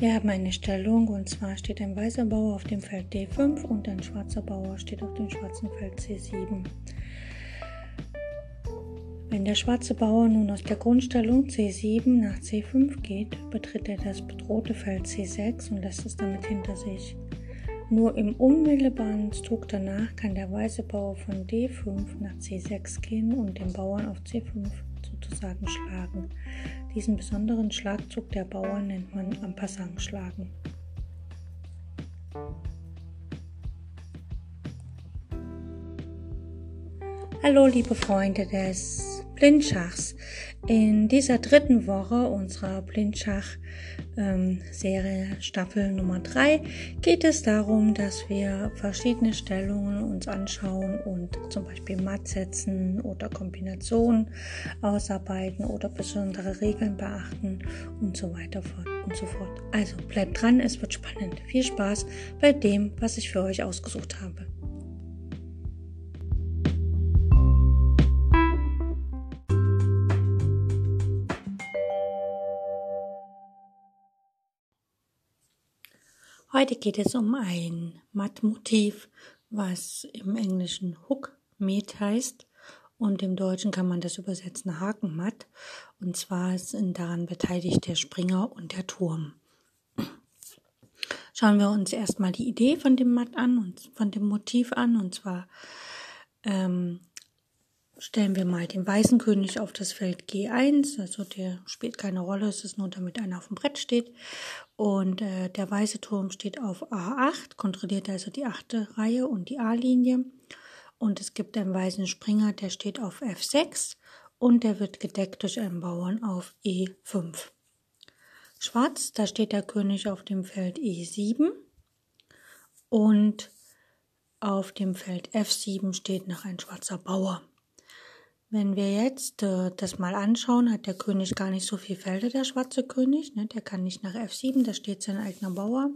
Wir haben eine Stellung und zwar steht ein weißer Bauer auf dem Feld D5 und ein schwarzer Bauer steht auf dem schwarzen Feld C7. Wenn der schwarze Bauer nun aus der Grundstellung C7 nach C5 geht, betritt er das bedrohte Feld C6 und lässt es damit hinter sich. Nur im unmittelbaren Zug danach kann der weiße Bauer von D5 nach C6 gehen und den Bauern auf C5 sozusagen schlagen. Diesen besonderen Schlagzug der Bauern nennt man am schlagen. Hallo liebe Freunde des Blindschachs. In dieser dritten Woche unserer Blindschach-Serie ähm, Staffel Nummer 3 geht es darum, dass wir verschiedene Stellungen uns anschauen und zum Beispiel Matt setzen oder Kombinationen ausarbeiten oder besondere Regeln beachten und so weiter und so fort. Also bleibt dran, es wird spannend. Viel Spaß bei dem, was ich für euch ausgesucht habe. Heute geht es um ein Mattmotiv, was im Englischen Hookmeet heißt und im Deutschen kann man das übersetzen Hakenmatt. Und zwar sind daran beteiligt der Springer und der Turm. Schauen wir uns erstmal die Idee von dem Matt an und von dem Motiv an. Und zwar ähm, stellen wir mal den weißen König auf das Feld G1, also der spielt keine Rolle, es ist nur damit einer auf dem Brett steht. Und äh, der weiße Turm steht auf A8, kontrolliert also die achte Reihe und die A-Linie. Und es gibt einen weißen Springer, der steht auf F6 und der wird gedeckt durch einen Bauern auf E5. Schwarz, da steht der König auf dem Feld E7 und auf dem Feld F7 steht noch ein schwarzer Bauer. Wenn wir jetzt äh, das mal anschauen, hat der König gar nicht so viel Felder, der schwarze König. Ne? Der kann nicht nach F7, da steht sein eigener Bauer.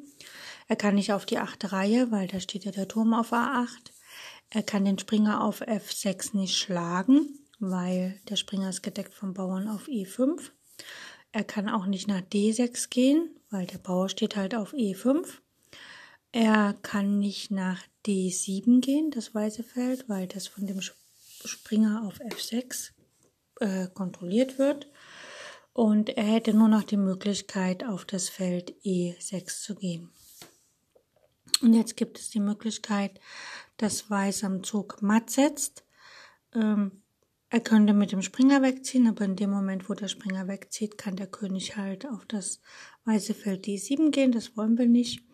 Er kann nicht auf die achte Reihe, weil da steht ja der Turm auf A8. Er kann den Springer auf F6 nicht schlagen, weil der Springer ist gedeckt vom Bauern auf E5. Er kann auch nicht nach D6 gehen, weil der Bauer steht halt auf E5. Er kann nicht nach D7 gehen, das weiße Feld, weil das von dem Springer auf F6 äh, kontrolliert wird. Und er hätte nur noch die Möglichkeit, auf das Feld E6 zu gehen. Und jetzt gibt es die Möglichkeit, dass Weiß am Zug matt setzt. Ähm, er könnte mit dem Springer wegziehen, aber in dem Moment, wo der Springer wegzieht, kann der König halt auf das weiße Feld D7 gehen. Das wollen wir nicht.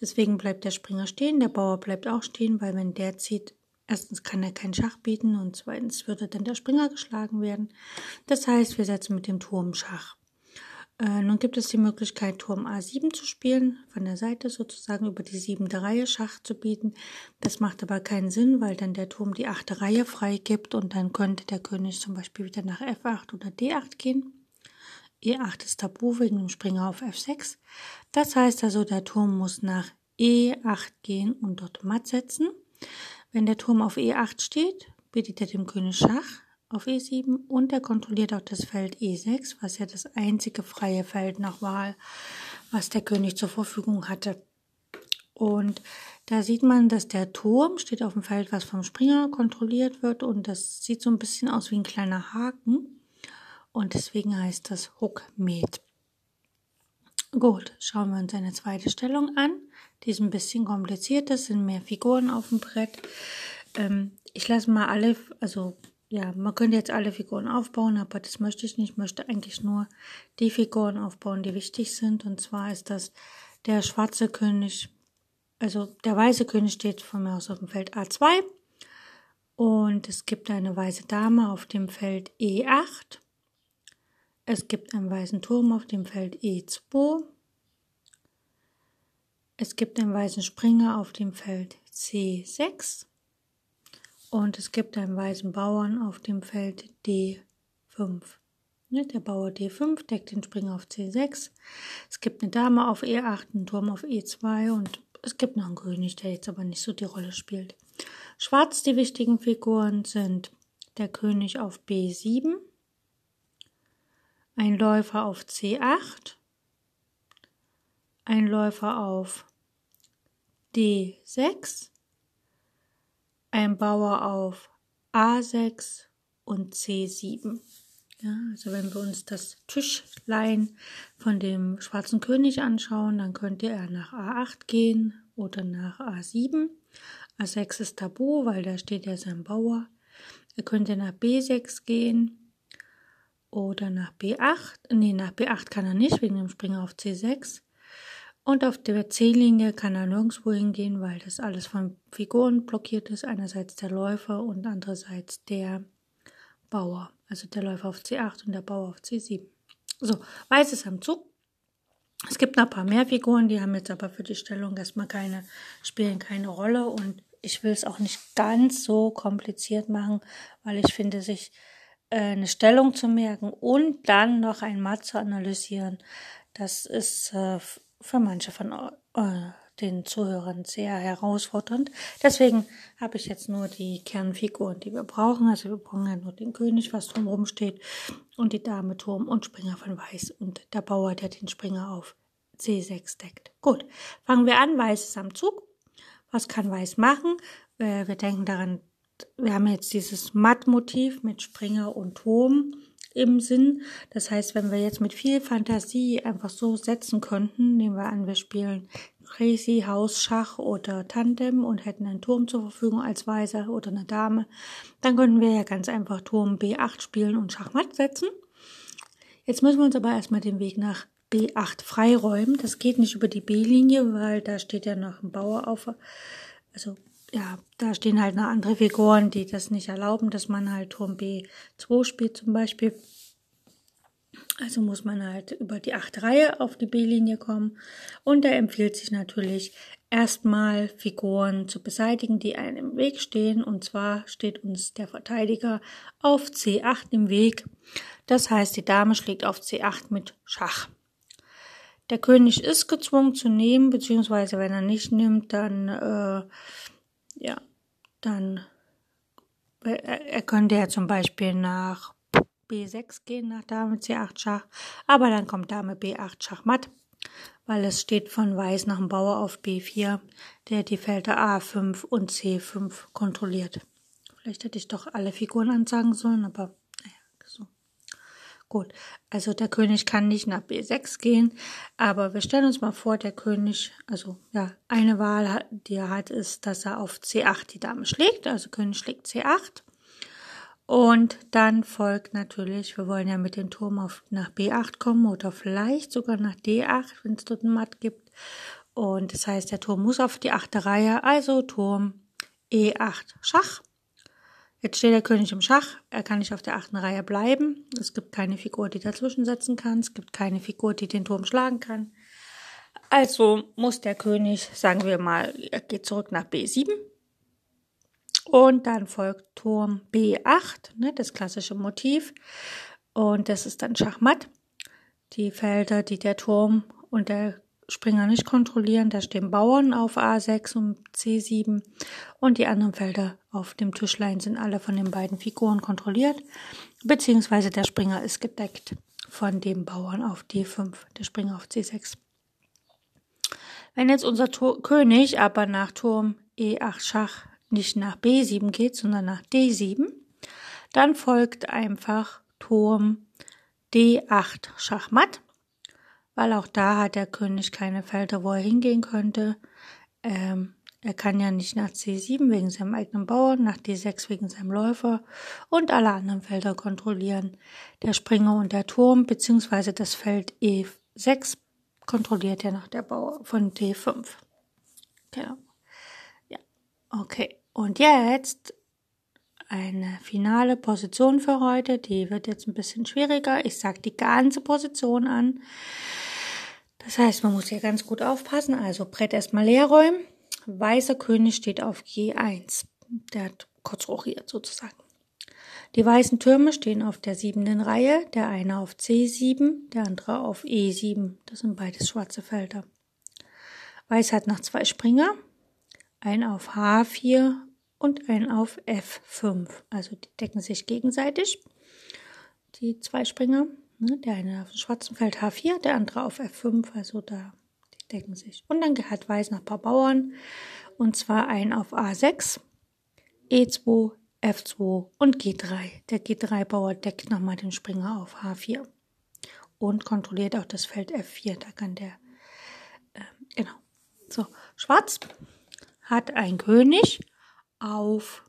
Deswegen bleibt der Springer stehen, der Bauer bleibt auch stehen, weil wenn der zieht, Erstens kann er keinen Schach bieten und zweitens würde dann der Springer geschlagen werden. Das heißt, wir setzen mit dem Turm Schach. Äh, nun gibt es die Möglichkeit, Turm A7 zu spielen, von der Seite sozusagen über die siebente Reihe Schach zu bieten. Das macht aber keinen Sinn, weil dann der Turm die achte Reihe freigibt und dann könnte der König zum Beispiel wieder nach F8 oder D8 gehen. E8 ist tabu wegen dem Springer auf F6. Das heißt also, der Turm muss nach E8 gehen und dort matt setzen. Wenn der Turm auf E8 steht, bietet er dem König Schach auf E7 und er kontrolliert auch das Feld E6, was ja das einzige freie Feld nach Wahl, was der König zur Verfügung hatte. Und da sieht man, dass der Turm steht auf dem Feld, was vom Springer kontrolliert wird und das sieht so ein bisschen aus wie ein kleiner Haken und deswegen heißt das Hookmet. Gut, schauen wir uns eine zweite Stellung an. Die ist ein bisschen kompliziert, es sind mehr Figuren auf dem Brett. Ähm, ich lasse mal alle, also ja, man könnte jetzt alle Figuren aufbauen, aber das möchte ich nicht. Ich möchte eigentlich nur die Figuren aufbauen, die wichtig sind. Und zwar ist das der schwarze König, also der weiße König steht von mir aus auf dem Feld A2. Und es gibt eine weiße Dame auf dem Feld E8. Es gibt einen weißen Turm auf dem Feld E2. Es gibt einen weißen Springer auf dem Feld C6. Und es gibt einen weißen Bauern auf dem Feld D5. Ne, der Bauer D5 deckt den Springer auf C6. Es gibt eine Dame auf E8, einen Turm auf E2 und es gibt noch einen König, der jetzt aber nicht so die Rolle spielt. Schwarz, die wichtigen Figuren sind der König auf B7, ein Läufer auf C8, ein Läufer auf D6, ein Bauer auf A6 und C7. Ja, also wenn wir uns das Tischlein von dem schwarzen König anschauen, dann könnte er nach A8 gehen oder nach A7. A6 ist tabu, weil da steht ja sein Bauer. Er könnte nach B6 gehen oder nach B8. Nee, nach B8 kann er nicht, wegen dem Springer auf C6. Und auf der C-Linie kann er nirgendwo hingehen, weil das alles von Figuren blockiert ist. Einerseits der Läufer und andererseits der Bauer. Also der Läufer auf C8 und der Bauer auf C7. So, Weiß ist am Zug. Es gibt noch ein paar mehr Figuren, die haben jetzt aber für die Stellung erstmal keine, spielen keine Rolle und ich will es auch nicht ganz so kompliziert machen, weil ich finde, sich äh, eine Stellung zu merken und dann noch ein Matt zu analysieren, das ist äh, für manche von äh, den Zuhörern sehr herausfordernd. Deswegen habe ich jetzt nur die Kernfiguren, die wir brauchen. Also wir brauchen ja nur den König, was drumherum steht, und die Dame, Turm und Springer von Weiß und der Bauer, der den Springer auf C6 deckt. Gut, fangen wir an. Weiß ist am Zug. Was kann Weiß machen? Äh, wir denken daran, wir haben jetzt dieses Mattmotiv mit Springer und Turm im Sinn. Das heißt, wenn wir jetzt mit viel Fantasie einfach so setzen könnten, nehmen wir an, wir spielen Crazy House Schach oder Tandem und hätten einen Turm zur Verfügung als Weißer oder eine Dame, dann könnten wir ja ganz einfach Turm B8 spielen und Schachmatt setzen. Jetzt müssen wir uns aber erstmal den Weg nach B8 freiräumen. Das geht nicht über die B-Linie, weil da steht ja noch ein Bauer auf. Also ja, da stehen halt noch andere Figuren, die das nicht erlauben, dass man halt Turm B2 spielt zum Beispiel. Also muss man halt über die achte Reihe auf die B-Linie kommen. Und da empfiehlt sich natürlich erstmal Figuren zu beseitigen, die einem im Weg stehen. Und zwar steht uns der Verteidiger auf C8 im Weg. Das heißt, die Dame schlägt auf C8 mit Schach. Der König ist gezwungen zu nehmen, beziehungsweise wenn er nicht nimmt, dann äh, ja, dann er könnte ja zum Beispiel nach B6 gehen, nach Dame C8 Schach, aber dann kommt Dame B8 Schachmatt, weil es steht von Weiß nach dem Bauer auf B4, der die Felder A5 und C5 kontrolliert. Vielleicht hätte ich doch alle Figuren ansagen sollen, aber Gut, also der König kann nicht nach B6 gehen, aber wir stellen uns mal vor, der König, also ja, eine Wahl, die er hat, ist, dass er auf C8 die Dame schlägt, also König schlägt C8. Und dann folgt natürlich, wir wollen ja mit dem Turm auf, nach B8 kommen oder vielleicht sogar nach D8, wenn es dort ein Matt gibt. Und das heißt, der Turm muss auf die achte Reihe, also Turm E8 Schach. Jetzt steht der König im Schach, er kann nicht auf der achten Reihe bleiben. Es gibt keine Figur, die dazwischen setzen kann. Es gibt keine Figur, die den Turm schlagen kann. Also muss der König, sagen wir mal, er geht zurück nach B7. Und dann folgt Turm B8, ne, das klassische Motiv. Und das ist dann Schachmatt. Die Felder, die der Turm und der Springer nicht kontrollieren. Da stehen Bauern auf A6 und C7 und die anderen Felder auf dem Tischlein sind alle von den beiden Figuren kontrolliert, beziehungsweise der Springer ist gedeckt von dem Bauern auf D5, der Springer auf C6. Wenn jetzt unser Tor König aber nach Turm E8 Schach nicht nach B7 geht, sondern nach D7, dann folgt einfach Turm D8 Schachmatt weil auch da hat der König keine Felder, wo er hingehen könnte. Ähm, er kann ja nicht nach C7 wegen seinem eigenen Bauern, nach D6 wegen seinem Läufer und alle anderen Felder kontrollieren. Der Springer und der Turm beziehungsweise das Feld E6 kontrolliert ja noch der Bauer von D5. Genau. Ja, okay. Und jetzt eine finale Position für heute. Die wird jetzt ein bisschen schwieriger. Ich sage die ganze Position an. Das heißt, man muss hier ganz gut aufpassen. Also Brett erstmal leer räumen. Weißer König steht auf G1. Der hat kurz rochiert sozusagen. Die weißen Türme stehen auf der siebenden Reihe, der eine auf C7, der andere auf E7. Das sind beides schwarze Felder. Weiß hat noch zwei Springer, ein auf H4 und ein auf F5. Also die decken sich gegenseitig, die zwei Springer. Ne? Der eine auf dem schwarzen Feld H4, der andere auf F5, also da decken sich. Und dann hat Weiß noch ein paar Bauern, und zwar ein auf A6, E2, F2 und G3. Der G3-Bauer deckt nochmal den Springer auf H4 und kontrolliert auch das Feld F4. Da kann der, äh, genau. So, Schwarz hat ein König auf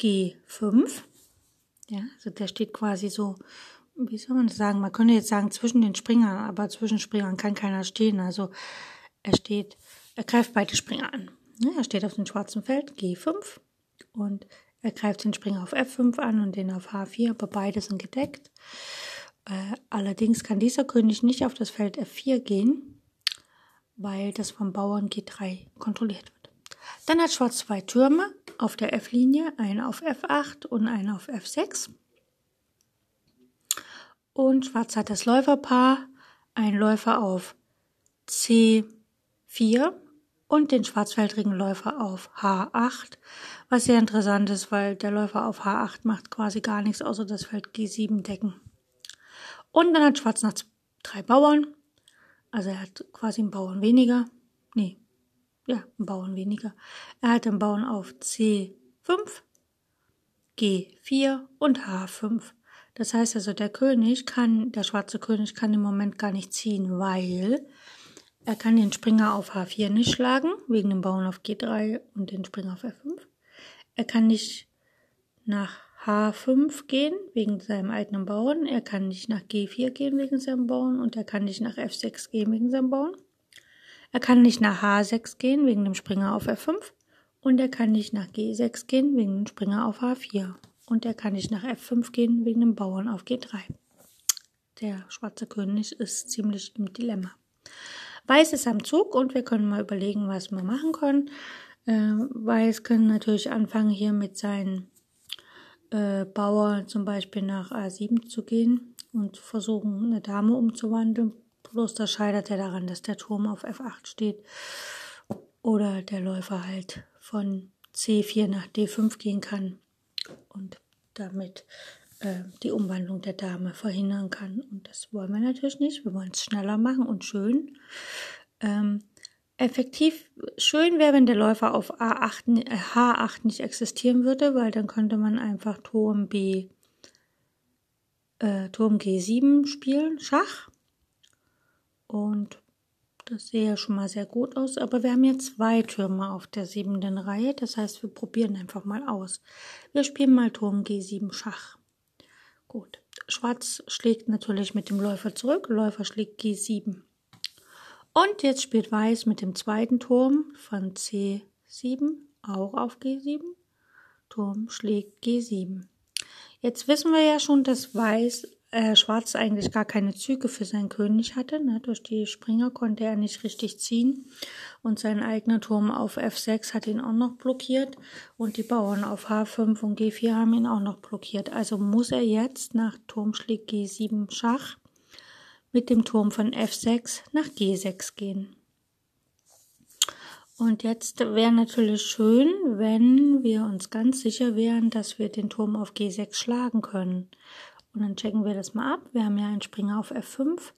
G5. Ja, also der steht quasi so, wie soll man das sagen? Man könnte jetzt sagen zwischen den Springern, aber zwischen Springern kann keiner stehen. Also er steht, er greift beide Springer an. Er steht auf dem schwarzen Feld G5 und er greift den Springer auf F5 an und den auf H4, aber beide sind gedeckt. Äh, allerdings kann dieser König nicht auf das Feld F4 gehen, weil das vom Bauern G3 kontrolliert wird. Dann hat Schwarz zwei Türme auf der F-Linie, einen auf F8 und einen auf F6. Und Schwarz hat das Läuferpaar, ein Läufer auf C4 und den schwarzfeldrigen Läufer auf H8, was sehr interessant ist, weil der Läufer auf H8 macht quasi gar nichts, außer das Feld G7 decken. Und dann hat Schwarz noch drei Bauern, also er hat quasi einen Bauern weniger, nee, ja, einen Bauern weniger. Er hat einen Bauern auf C5, G4 und H5. Das heißt also, der König kann, der schwarze König kann im Moment gar nicht ziehen, weil er kann den Springer auf H4 nicht schlagen, wegen dem Bauern auf G3 und den Springer auf F5. Er kann nicht nach H5 gehen, wegen seinem eigenen Bauern. Er kann nicht nach G4 gehen, wegen seinem Bauern. Und er kann nicht nach F6 gehen, wegen seinem Bauern. Er kann nicht nach H6 gehen, wegen dem Springer auf F5. Und er kann nicht nach G6 gehen, wegen dem Springer auf H4. Und er kann nicht nach F5 gehen, wegen dem Bauern auf G3. Der schwarze König ist ziemlich im Dilemma. Weiß ist am Zug und wir können mal überlegen, was wir machen können. Äh, Weiß können natürlich anfangen, hier mit seinen äh, Bauer zum Beispiel nach A7 zu gehen und versuchen, eine Dame umzuwandeln. Bloß da scheitert er daran, dass der Turm auf F8 steht. Oder der Läufer halt von C4 nach D5 gehen kann und damit äh, die Umwandlung der Dame verhindern kann. Und das wollen wir natürlich nicht. Wir wollen es schneller machen und schön. Ähm, effektiv schön wäre, wenn der Läufer auf A8, H8 äh, nicht existieren würde, weil dann könnte man einfach Turm B, äh, Turm G7 spielen, Schach. Und das sehe ja schon mal sehr gut aus, aber wir haben jetzt zwei Türme auf der siebenden Reihe, das heißt, wir probieren einfach mal aus. Wir spielen mal Turm G7 Schach. Gut. Schwarz schlägt natürlich mit dem Läufer zurück. Läufer schlägt G7. Und jetzt spielt Weiß mit dem zweiten Turm von C7 auch auf G7. Turm schlägt G7. Jetzt wissen wir ja schon, dass Weiß äh, Schwarz eigentlich gar keine Züge für seinen König hatte. Ne? Durch die Springer konnte er nicht richtig ziehen und sein eigener Turm auf F6 hat ihn auch noch blockiert und die Bauern auf H5 und G4 haben ihn auch noch blockiert. Also muss er jetzt nach Turmschläg G7 Schach mit dem Turm von F6 nach G6 gehen. Und jetzt wäre natürlich schön, wenn wir uns ganz sicher wären, dass wir den Turm auf G6 schlagen können. Und dann checken wir das mal ab. Wir haben ja einen Springer auf F5.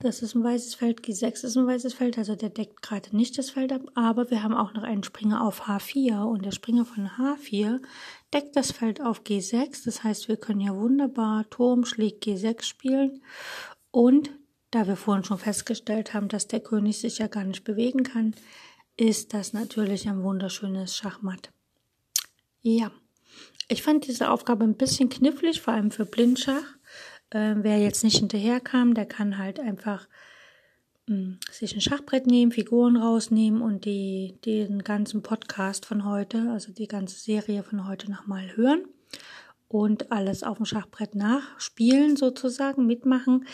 Das ist ein weißes Feld. G6 ist ein weißes Feld, also der deckt gerade nicht das Feld ab. Aber wir haben auch noch einen Springer auf H4 und der Springer von H4 deckt das Feld auf G6. Das heißt, wir können ja wunderbar Turm schlägt G6 spielen. Und da wir vorhin schon festgestellt haben, dass der König sich ja gar nicht bewegen kann, ist das natürlich ein wunderschönes Schachmatt. Ja. Ich fand diese Aufgabe ein bisschen knifflig, vor allem für Blindschach. Äh, wer jetzt nicht hinterherkam, der kann halt einfach mh, hm, sich ein Schachbrett nehmen, Figuren rausnehmen und die, den ganzen Podcast von heute, also die ganze Serie von heute nochmal hören und alles auf dem Schachbrett nachspielen sozusagen, mitmachen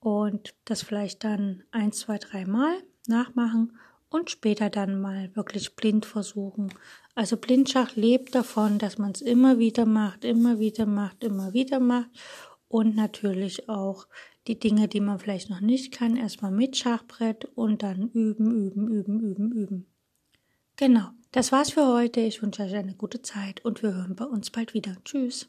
und das vielleicht dann ein, zwei, dreimal nachmachen und später dann mal wirklich blind versuchen also Blindschach lebt davon, dass man es immer wieder macht, immer wieder macht, immer wieder macht und natürlich auch die Dinge, die man vielleicht noch nicht kann, erstmal mit Schachbrett und dann üben, üben, üben, üben, üben. Genau, das war's für heute. Ich wünsche euch eine gute Zeit und wir hören bei uns bald wieder. Tschüss.